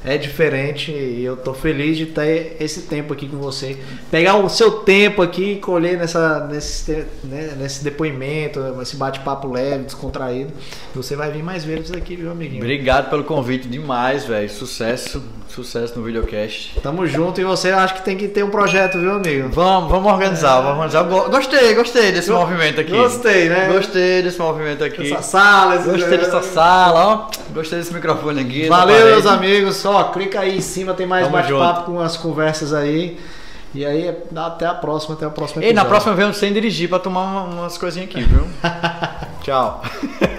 Speaker 1: é diferente e eu tô feliz de ter esse tempo aqui com você. Pegar o seu tempo aqui e colher nessa, nesse, né, nesse depoimento, esse bate-papo leve, descontraído. Você vai vir mais vezes aqui, viu, amiguinho?
Speaker 2: Obrigado pelo convite demais, velho. Sucesso, sucesso no videocast.
Speaker 1: Tamo junto e você acha que tem que ter um projeto, viu, amigo?
Speaker 2: Vamos, vamos organizar, vamos organizar. Gostei, gostei desse movimento aqui.
Speaker 1: Gostei, né?
Speaker 2: Gostei desse movimento aqui.
Speaker 1: Essa sala, esse-
Speaker 2: Gostei dessa sala, ó. Gostei desse microfone aqui.
Speaker 1: Valeu, meus amigos. Só clica aí em cima, tem mais bate-papo com as conversas aí. E aí, até a próxima, até próximo
Speaker 2: Ei,
Speaker 1: episódio.
Speaker 2: na próxima vez sem dirigir pra tomar uma- umas coisinhas aqui, viu? Tchau.